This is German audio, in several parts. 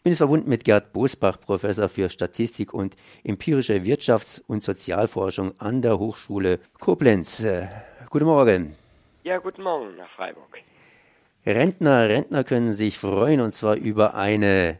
Ich bin verbunden mit Gerd Bosbach, Professor für Statistik und empirische Wirtschafts- und Sozialforschung an der Hochschule Koblenz. Äh, guten Morgen. Ja, guten Morgen nach Freiburg. Rentner, Rentner können sich freuen und zwar über eine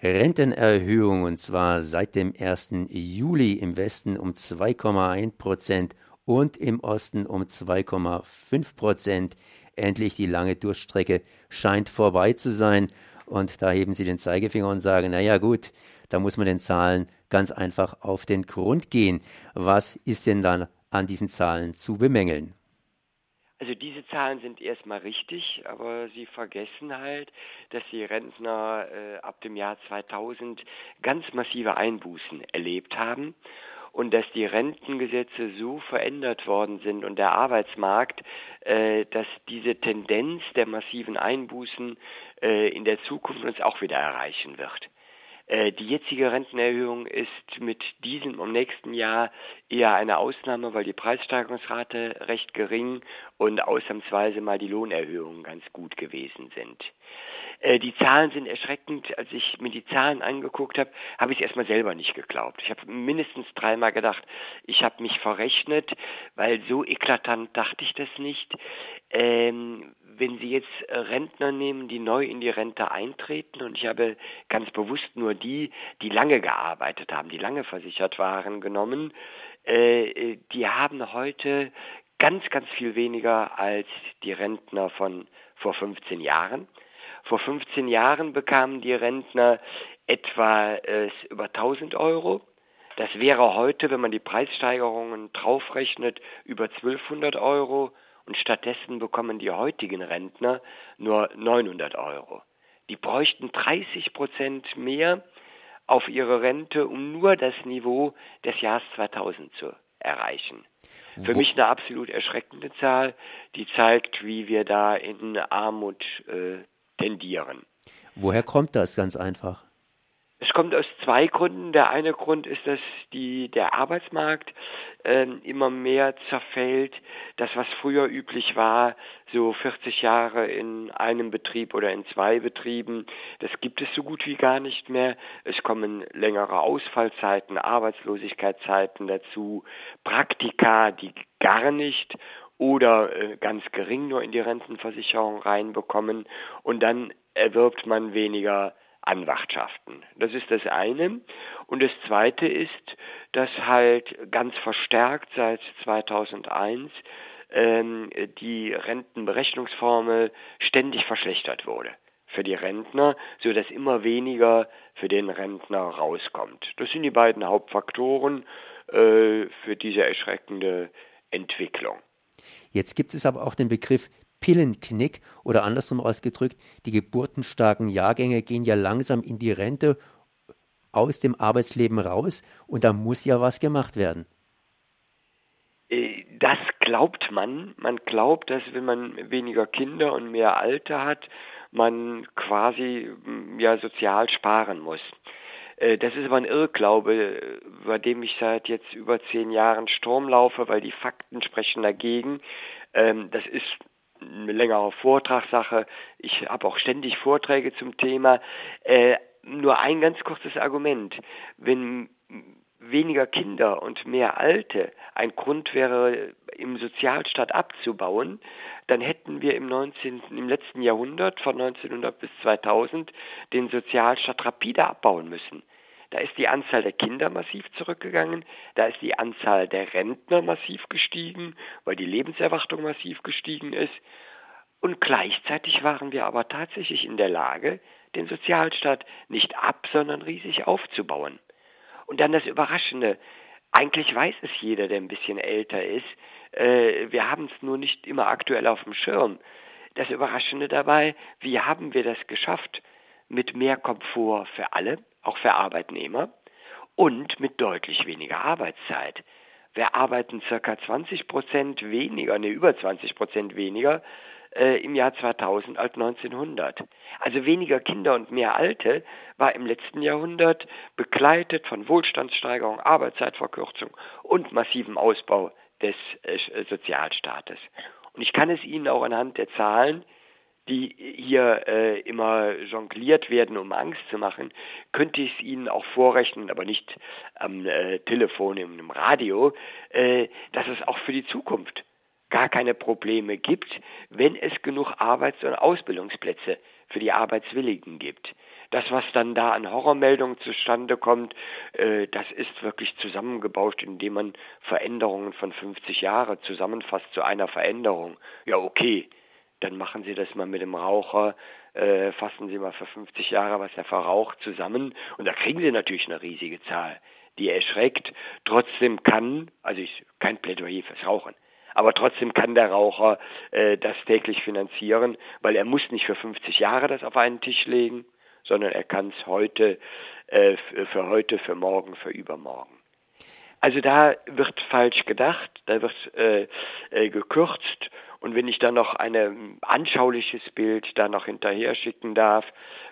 Rentenerhöhung und zwar seit dem 1. Juli im Westen um 2,1 Prozent und im Osten um 2,5 Prozent. Endlich die lange Durchstrecke scheint vorbei zu sein. Und da heben sie den Zeigefinger und sagen, naja gut, da muss man den Zahlen ganz einfach auf den Grund gehen. Was ist denn dann an diesen Zahlen zu bemängeln? Also diese Zahlen sind erstmal richtig, aber Sie vergessen halt, dass die Rentner äh, ab dem Jahr 2000 ganz massive Einbußen erlebt haben und dass die Rentengesetze so verändert worden sind und der Arbeitsmarkt, äh, dass diese Tendenz der massiven Einbußen äh, in der Zukunft uns auch wieder erreichen wird. Äh, die jetzige Rentenerhöhung ist mit diesem im nächsten Jahr eher eine Ausnahme, weil die Preissteigerungsrate recht gering und ausnahmsweise mal die Lohnerhöhungen ganz gut gewesen sind. Äh, die Zahlen sind erschreckend. Als ich mir die Zahlen angeguckt habe, habe ich es erstmal selber nicht geglaubt. Ich habe mindestens dreimal gedacht, ich habe mich verrechnet, weil so eklatant dachte ich das nicht. Ähm, wenn Sie jetzt Rentner nehmen, die neu in die Rente eintreten, und ich habe ganz bewusst nur die, die lange gearbeitet haben, die lange versichert waren, genommen, äh, die haben heute ganz, ganz viel weniger als die Rentner von vor 15 Jahren. Vor 15 Jahren bekamen die Rentner etwa äh, über 1000 Euro. Das wäre heute, wenn man die Preissteigerungen draufrechnet, über 1200 Euro und stattdessen bekommen die heutigen Rentner nur 900 Euro. Die bräuchten 30 Prozent mehr auf ihre Rente, um nur das Niveau des Jahres 2000 zu erreichen. Für mich eine absolut erschreckende Zahl, die zeigt, wie wir da in Armut äh, tendieren. Woher kommt das ganz einfach? Es kommt aus zwei Gründen. Der eine Grund ist, dass die, der Arbeitsmarkt äh, immer mehr zerfällt. Das, was früher üblich war, so 40 Jahre in einem Betrieb oder in zwei Betrieben, das gibt es so gut wie gar nicht mehr. Es kommen längere Ausfallzeiten, Arbeitslosigkeitszeiten dazu, Praktika, die gar nicht oder äh, ganz gering nur in die Rentenversicherung reinbekommen und dann erwirbt man weniger Anwartschaften. Das ist das eine. Und das zweite ist, dass halt ganz verstärkt seit 2001 ähm, die Rentenberechnungsformel ständig verschlechtert wurde für die Rentner, so dass immer weniger für den Rentner rauskommt. Das sind die beiden Hauptfaktoren äh, für diese erschreckende Entwicklung. Jetzt gibt es aber auch den Begriff Pillenknick oder andersrum ausgedrückt, die geburtenstarken Jahrgänge gehen ja langsam in die Rente aus dem Arbeitsleben raus und da muss ja was gemacht werden. Äh, das glaubt man. Man glaubt, dass wenn man weniger Kinder und mehr Alte hat, man quasi ja sozial sparen muss. Äh, das ist aber ein Irrglaube, bei dem ich seit jetzt über zehn Jahren Sturm laufe, weil die Fakten sprechen dagegen. Ähm, das ist eine längere Vortragssache. Ich habe auch ständig Vorträge zum Thema. Äh, nur ein ganz kurzes Argument. Wenn weniger Kinder und mehr Alte ein Grund wäre, im Sozialstaat abzubauen, dann hätten wir im 19., im letzten Jahrhundert von 1900 bis 2000 den Sozialstaat rapide abbauen müssen. Da ist die Anzahl der Kinder massiv zurückgegangen, da ist die Anzahl der Rentner massiv gestiegen, weil die Lebenserwartung massiv gestiegen ist. Und gleichzeitig waren wir aber tatsächlich in der Lage, den Sozialstaat nicht ab, sondern riesig aufzubauen. Und dann das Überraschende, eigentlich weiß es jeder, der ein bisschen älter ist, äh, wir haben es nur nicht immer aktuell auf dem Schirm. Das Überraschende dabei, wie haben wir das geschafft? Mit mehr Komfort für alle, auch für Arbeitnehmer und mit deutlich weniger Arbeitszeit. Wir arbeiten circa 20 Prozent weniger, ne, über 20 Prozent weniger äh, im Jahr 2000 als 1900. Also weniger Kinder und mehr Alte war im letzten Jahrhundert begleitet von Wohlstandssteigerung, Arbeitszeitverkürzung und massivem Ausbau des äh, Sozialstaates. Und ich kann es Ihnen auch anhand der Zahlen die hier äh, immer jongliert werden, um Angst zu machen, könnte ich es Ihnen auch vorrechnen, aber nicht am äh, Telefon, im Radio, äh, dass es auch für die Zukunft gar keine Probleme gibt, wenn es genug Arbeits- und Ausbildungsplätze für die Arbeitswilligen gibt. Das, was dann da an Horrormeldungen zustande kommt, äh, das ist wirklich zusammengebauscht, indem man Veränderungen von 50 Jahren zusammenfasst zu einer Veränderung. Ja, okay, dann machen Sie das mal mit dem Raucher, äh, fassen Sie mal für 50 Jahre, was er verraucht, zusammen und da kriegen Sie natürlich eine riesige Zahl, die erschreckt. Trotzdem kann, also ich, kein Plädoyer fürs Rauchen, aber trotzdem kann der Raucher äh, das täglich finanzieren, weil er muss nicht für 50 Jahre das auf einen Tisch legen, sondern er kann es heute, äh, für heute, für morgen, für übermorgen. Also da wird falsch gedacht, da wird äh, äh, gekürzt und wenn ich dann noch ein ähm, anschauliches Bild da noch hinterher schicken darf,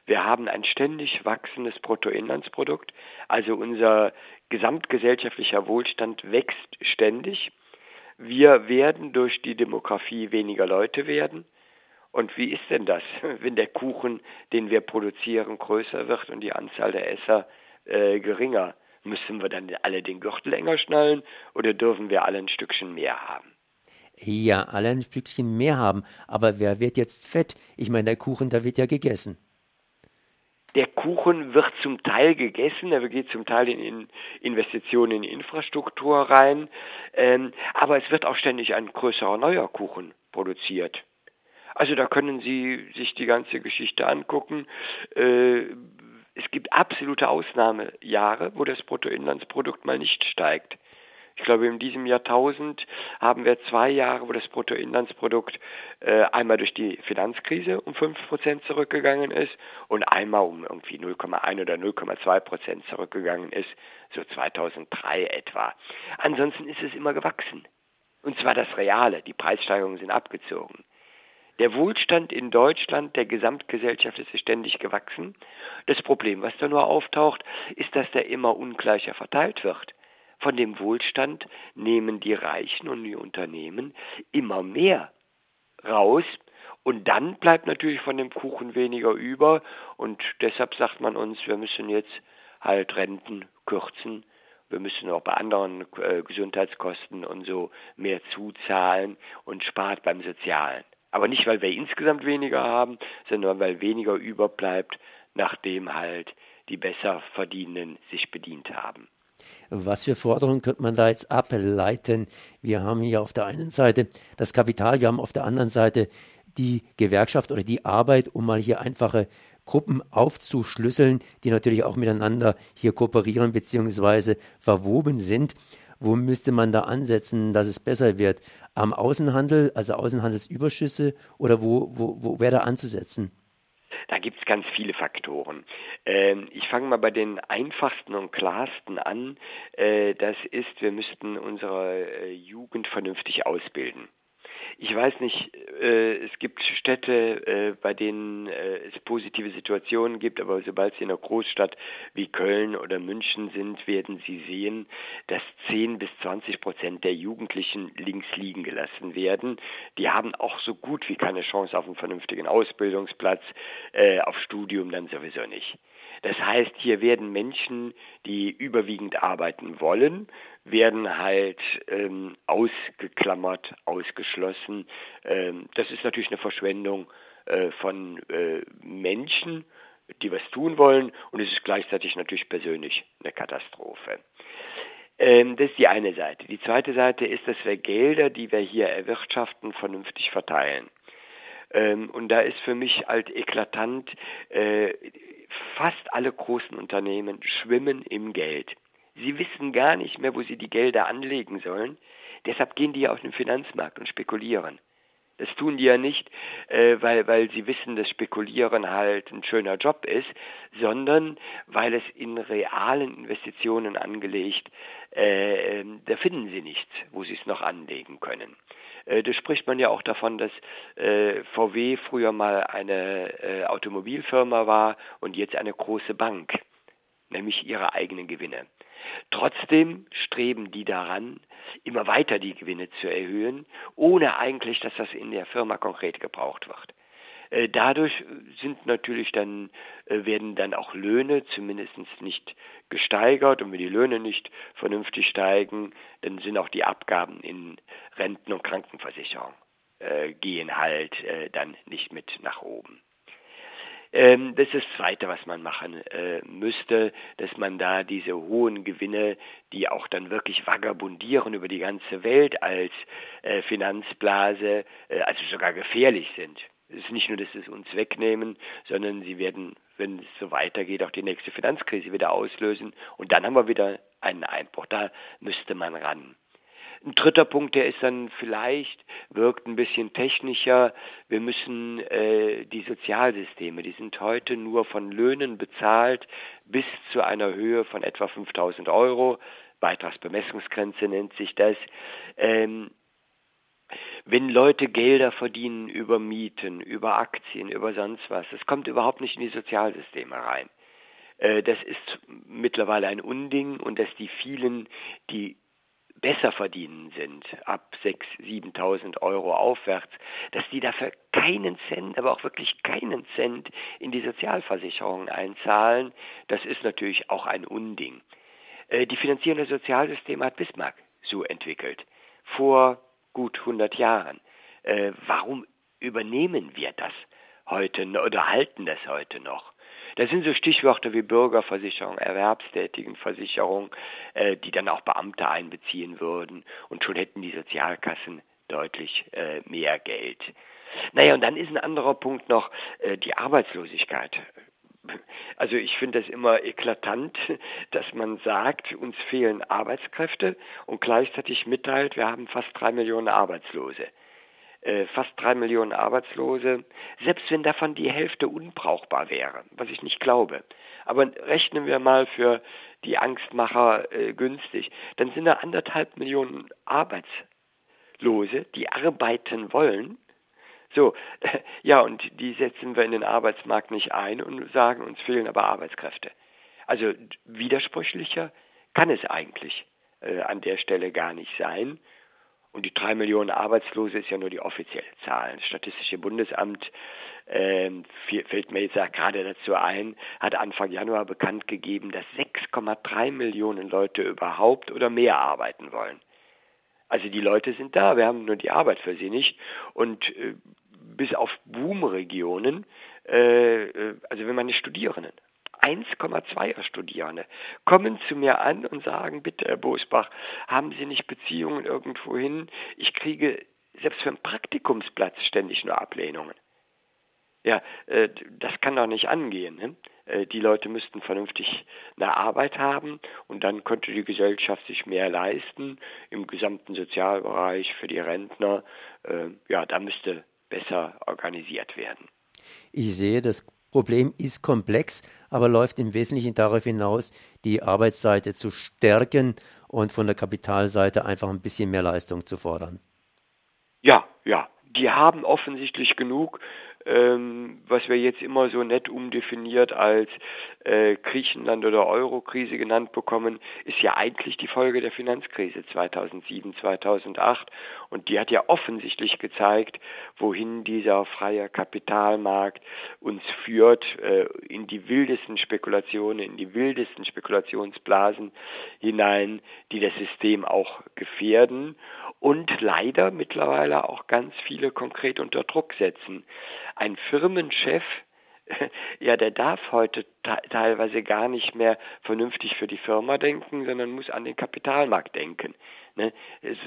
wir haben ein ständig wachsendes Bruttoinlandsprodukt, also unser gesamtgesellschaftlicher Wohlstand wächst ständig. Wir werden durch die Demografie weniger Leute werden. Und wie ist denn das, wenn der Kuchen, den wir produzieren, größer wird und die Anzahl der Esser äh, geringer? Müssen wir dann alle den Gürtel enger schnallen oder dürfen wir alle ein Stückchen mehr haben? Ja, alle ein Stückchen mehr haben. Aber wer wird jetzt fett? Ich meine, der Kuchen, da wird ja gegessen. Der Kuchen wird zum Teil gegessen, er geht zum Teil in Investitionen in Infrastruktur rein, ähm, aber es wird auch ständig ein größerer neuer Kuchen produziert. Also da können Sie sich die ganze Geschichte angucken. Äh, es gibt absolute Ausnahmejahre, wo das Bruttoinlandsprodukt mal nicht steigt. Ich glaube, in diesem Jahrtausend haben wir zwei Jahre, wo das Bruttoinlandsprodukt äh, einmal durch die Finanzkrise um 5% zurückgegangen ist und einmal um irgendwie 0,1 oder 0,2% zurückgegangen ist, so 2003 etwa. Ansonsten ist es immer gewachsen. Und zwar das Reale. Die Preissteigerungen sind abgezogen. Der Wohlstand in Deutschland, der Gesamtgesellschaft ist ständig gewachsen. Das Problem, was da nur auftaucht, ist, dass der immer ungleicher verteilt wird. Von dem Wohlstand nehmen die Reichen und die Unternehmen immer mehr raus. Und dann bleibt natürlich von dem Kuchen weniger über. Und deshalb sagt man uns, wir müssen jetzt halt Renten kürzen. Wir müssen auch bei anderen äh, Gesundheitskosten und so mehr zuzahlen und spart beim Sozialen. Aber nicht, weil wir insgesamt weniger haben, sondern weil weniger überbleibt, nachdem halt die besser verdienenden sich bedient haben. Was für Forderungen könnte man da jetzt ableiten? Wir haben hier auf der einen Seite das Kapital, wir haben auf der anderen Seite die Gewerkschaft oder die Arbeit, um mal hier einfache Gruppen aufzuschlüsseln, die natürlich auch miteinander hier kooperieren bzw. verwoben sind. Wo müsste man da ansetzen, dass es besser wird? Am Außenhandel, also Außenhandelsüberschüsse oder wo, wo, wo wäre da anzusetzen? Da gibt es ganz viele Faktoren. Ähm, ich fange mal bei den einfachsten und klarsten an. Äh, das ist, wir müssten unsere äh, Jugend vernünftig ausbilden. Ich weiß nicht, äh, es gibt Städte, äh, bei denen äh, es positive Situationen gibt, aber sobald Sie in einer Großstadt wie Köln oder München sind, werden Sie sehen, dass 10 bis 20 Prozent der Jugendlichen links liegen gelassen werden. Die haben auch so gut wie keine Chance auf einen vernünftigen Ausbildungsplatz, äh, auf Studium dann sowieso nicht. Das heißt, hier werden Menschen, die überwiegend arbeiten wollen, werden halt ähm, ausgeklammert, ausgeschlossen. Ähm, das ist natürlich eine Verschwendung äh, von äh, Menschen, die was tun wollen und es ist gleichzeitig natürlich persönlich eine Katastrophe. Ähm, das ist die eine Seite. Die zweite Seite ist, dass wir Gelder, die wir hier erwirtschaften, vernünftig verteilen. Ähm, und da ist für mich halt eklatant, äh, fast alle großen Unternehmen schwimmen im Geld. Sie wissen gar nicht mehr, wo sie die Gelder anlegen sollen. Deshalb gehen die ja auf den Finanzmarkt und spekulieren. Das tun die ja nicht, äh, weil, weil sie wissen, dass Spekulieren halt ein schöner Job ist, sondern weil es in realen Investitionen angelegt, äh, da finden sie nichts, wo sie es noch anlegen können. Äh, da spricht man ja auch davon, dass äh, VW früher mal eine äh, Automobilfirma war und jetzt eine große Bank, nämlich ihre eigenen Gewinne. Trotzdem streben die daran, immer weiter die Gewinne zu erhöhen, ohne eigentlich, dass das in der Firma konkret gebraucht wird. Äh, dadurch sind natürlich dann, äh, werden dann auch Löhne zumindest nicht gesteigert und wenn die Löhne nicht vernünftig steigen, dann sind auch die Abgaben in Renten- und Krankenversicherung äh, gehen halt äh, dann nicht mit nach oben. Ähm, das ist das Zweite, was man machen äh, müsste, dass man da diese hohen Gewinne, die auch dann wirklich vagabundieren über die ganze Welt als äh, Finanzblase, äh, also sogar gefährlich sind. Es ist nicht nur, dass sie es uns wegnehmen, sondern sie werden, wenn es so weitergeht, auch die nächste Finanzkrise wieder auslösen. Und dann haben wir wieder einen Einbruch. Da müsste man ran. Ein dritter Punkt, der ist dann vielleicht, wirkt ein bisschen technischer. Wir müssen äh, die Sozialsysteme, die sind heute nur von Löhnen bezahlt bis zu einer Höhe von etwa 5000 Euro. Beitragsbemessungsgrenze nennt sich das. Ähm, wenn Leute Gelder verdienen über Mieten, über Aktien, über sonst was, das kommt überhaupt nicht in die Sozialsysteme rein. Äh, das ist mittlerweile ein Unding und dass die vielen, die besser verdienen sind, ab 6.000, 7.000 Euro aufwärts, dass die dafür keinen Cent, aber auch wirklich keinen Cent in die Sozialversicherung einzahlen, das ist natürlich auch ein Unding. Äh, die Finanzierung der Sozialsysteme hat Bismarck so entwickelt, vor gut 100 Jahren. Äh, warum übernehmen wir das heute oder halten das heute noch? Das sind so Stichworte wie Bürgerversicherung, Erwerbstätigenversicherung, äh, die dann auch Beamte einbeziehen würden und schon hätten die Sozialkassen deutlich äh, mehr Geld. Naja, und dann ist ein anderer Punkt noch äh, die Arbeitslosigkeit. Also ich finde es immer eklatant, dass man sagt, uns fehlen Arbeitskräfte und gleichzeitig mitteilt, wir haben fast drei Millionen Arbeitslose. Äh, fast drei Millionen Arbeitslose, selbst wenn davon die Hälfte unbrauchbar wäre, was ich nicht glaube. Aber rechnen wir mal für die Angstmacher äh, günstig, dann sind da anderthalb Millionen Arbeitslose, die arbeiten wollen. So, ja, und die setzen wir in den Arbeitsmarkt nicht ein und sagen, uns fehlen aber Arbeitskräfte. Also widersprüchlicher kann es eigentlich äh, an der Stelle gar nicht sein. Und die drei Millionen Arbeitslose ist ja nur die offizielle Zahl. Das Statistische Bundesamt äh, fällt mir jetzt gerade dazu ein, hat Anfang Januar bekannt gegeben, dass 6,3 Millionen Leute überhaupt oder mehr arbeiten wollen. Also die Leute sind da, wir haben nur die Arbeit für sie nicht. Und äh, bis auf Boomregionen, äh, äh also wenn man die Studierenden 1,2er Studierende kommen zu mir an und sagen, bitte, Herr Bosbach, haben Sie nicht Beziehungen irgendwo hin? Ich kriege selbst für einen Praktikumsplatz ständig nur Ablehnungen. Ja, äh, das kann doch nicht angehen. Ne? Äh, die Leute müssten vernünftig eine Arbeit haben und dann könnte die Gesellschaft sich mehr leisten im gesamten Sozialbereich für die Rentner. Äh, ja, da müsste besser organisiert werden. Ich sehe, das Problem ist komplex, aber läuft im Wesentlichen darauf hinaus, die Arbeitsseite zu stärken und von der Kapitalseite einfach ein bisschen mehr Leistung zu fordern. Ja, ja. Die haben offensichtlich genug ähm, was wir jetzt immer so nett umdefiniert als äh, Griechenland oder Eurokrise genannt bekommen, ist ja eigentlich die Folge der Finanzkrise 2007, 2008 und die hat ja offensichtlich gezeigt, wohin dieser freie Kapitalmarkt uns führt, äh, in die wildesten Spekulationen, in die wildesten Spekulationsblasen hinein, die das System auch gefährden und leider mittlerweile auch ganz viele konkret unter Druck setzen. Ein Firmenchef, ja, der darf heute teilweise gar nicht mehr vernünftig für die Firma denken, sondern muss an den Kapitalmarkt denken. Ne?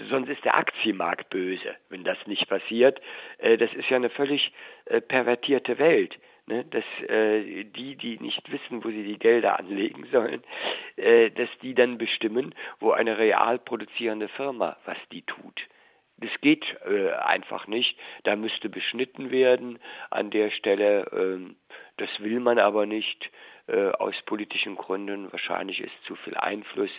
sonst ist der Aktienmarkt böse, wenn das nicht passiert. Äh, das ist ja eine völlig äh, pervertierte Welt. Ne? Dass äh, die, die nicht wissen, wo sie die Gelder anlegen sollen, äh, dass die dann bestimmen, wo eine real produzierende Firma was die tut. Das geht äh, einfach nicht. Da müsste beschnitten werden an der Stelle. Ähm, das will man aber nicht äh, aus politischen Gründen. Wahrscheinlich ist zu viel Einfluss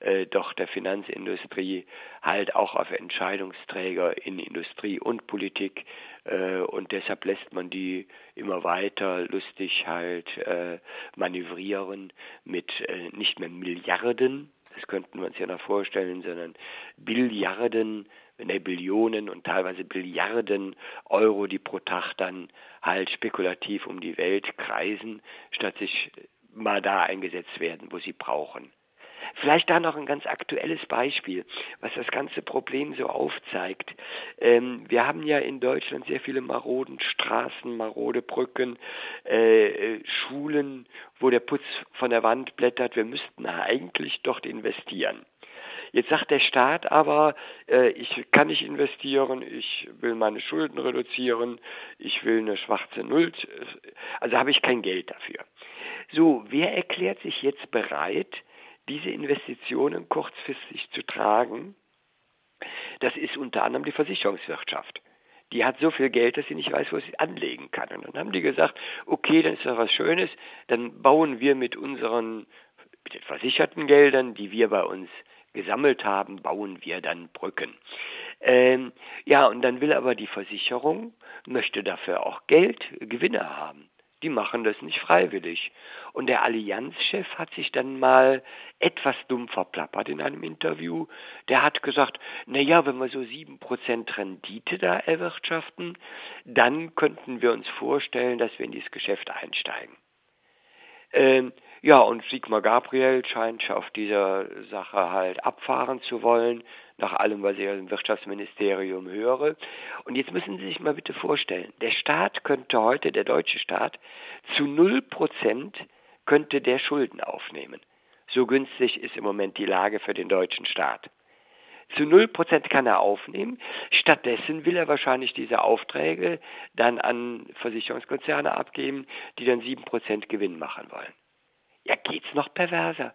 äh, doch der Finanzindustrie halt auch auf Entscheidungsträger in Industrie und Politik. Äh, und deshalb lässt man die immer weiter lustig halt äh, manövrieren mit äh, nicht mehr Milliarden, das könnten wir uns ja noch vorstellen, sondern Billiarden wenn er Billionen und teilweise Billiarden Euro, die pro Tag dann halt spekulativ um die Welt kreisen, statt sich mal da eingesetzt werden, wo sie brauchen. Vielleicht da noch ein ganz aktuelles Beispiel, was das ganze Problem so aufzeigt. Ähm, wir haben ja in Deutschland sehr viele maroden Straßen, marode Brücken, äh, Schulen, wo der Putz von der Wand blättert. Wir müssten eigentlich dort investieren. Jetzt sagt der Staat aber, äh, ich kann nicht investieren, ich will meine Schulden reduzieren, ich will eine schwarze Null, also habe ich kein Geld dafür. So, wer erklärt sich jetzt bereit, diese Investitionen kurzfristig zu tragen? Das ist unter anderem die Versicherungswirtschaft die hat so viel Geld, dass sie nicht weiß, wo sie anlegen kann. Und dann haben die gesagt, okay, dann ist das was Schönes, dann bauen wir mit unseren mit den versicherten Geldern, die wir bei uns gesammelt haben, bauen wir dann Brücken. Ähm, ja, und dann will aber die Versicherung, möchte dafür auch Geld, Gewinne haben. Die machen das nicht freiwillig. Und der Allianzchef hat sich dann mal etwas dumm verplappert in einem Interview. Der hat gesagt, na ja, wenn wir so sieben Prozent Rendite da erwirtschaften, dann könnten wir uns vorstellen, dass wir in dieses Geschäft einsteigen. Ähm, ja, und Sigmar Gabriel scheint auf dieser Sache halt abfahren zu wollen, nach allem, was ich im Wirtschaftsministerium höre. Und jetzt müssen Sie sich mal bitte vorstellen, der Staat könnte heute, der deutsche Staat, zu null Prozent könnte der Schulden aufnehmen. So günstig ist im Moment die Lage für den deutschen Staat. Zu null Prozent kann er aufnehmen. Stattdessen will er wahrscheinlich diese Aufträge dann an Versicherungskonzerne abgeben, die dann sieben Prozent Gewinn machen wollen. Ja, geht's noch perverser?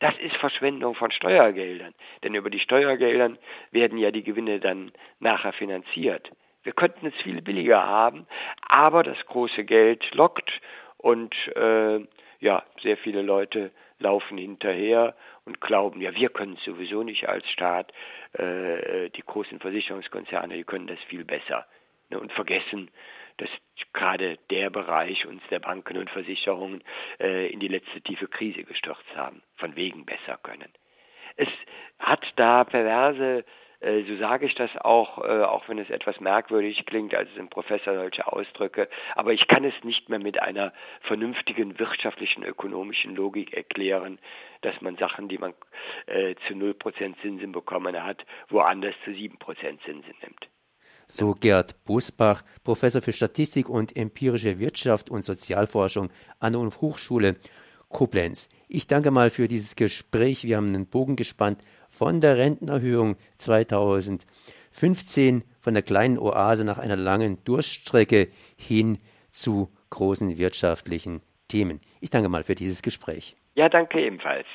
Das ist Verschwendung von Steuergeldern, denn über die Steuergeldern werden ja die Gewinne dann nachher finanziert. Wir könnten es viel billiger haben, aber das große Geld lockt und äh, ja, sehr viele Leute laufen hinterher und glauben, ja, wir können es sowieso nicht als Staat, äh, die großen Versicherungskonzerne, die können das viel besser. Ne, und vergessen, dass gerade der Bereich uns der Banken und Versicherungen äh, in die letzte tiefe Krise gestürzt haben, von wegen besser können. Es hat da perverse, äh, so sage ich das auch, äh, auch wenn es etwas merkwürdig klingt, als es im Professor solche Ausdrücke, aber ich kann es nicht mehr mit einer vernünftigen wirtschaftlichen, ökonomischen Logik erklären, dass man Sachen, die man äh, zu 0% Zinsen bekommen hat, woanders zu 7% Zinsen nimmt so Gerd Busbach, Professor für Statistik und empirische Wirtschaft und Sozialforschung an der Hochschule Koblenz. Ich danke mal für dieses Gespräch. Wir haben einen Bogen gespannt von der Rentenerhöhung 2015, von der kleinen Oase nach einer langen Durststrecke hin zu großen wirtschaftlichen Themen. Ich danke mal für dieses Gespräch. Ja, danke ebenfalls.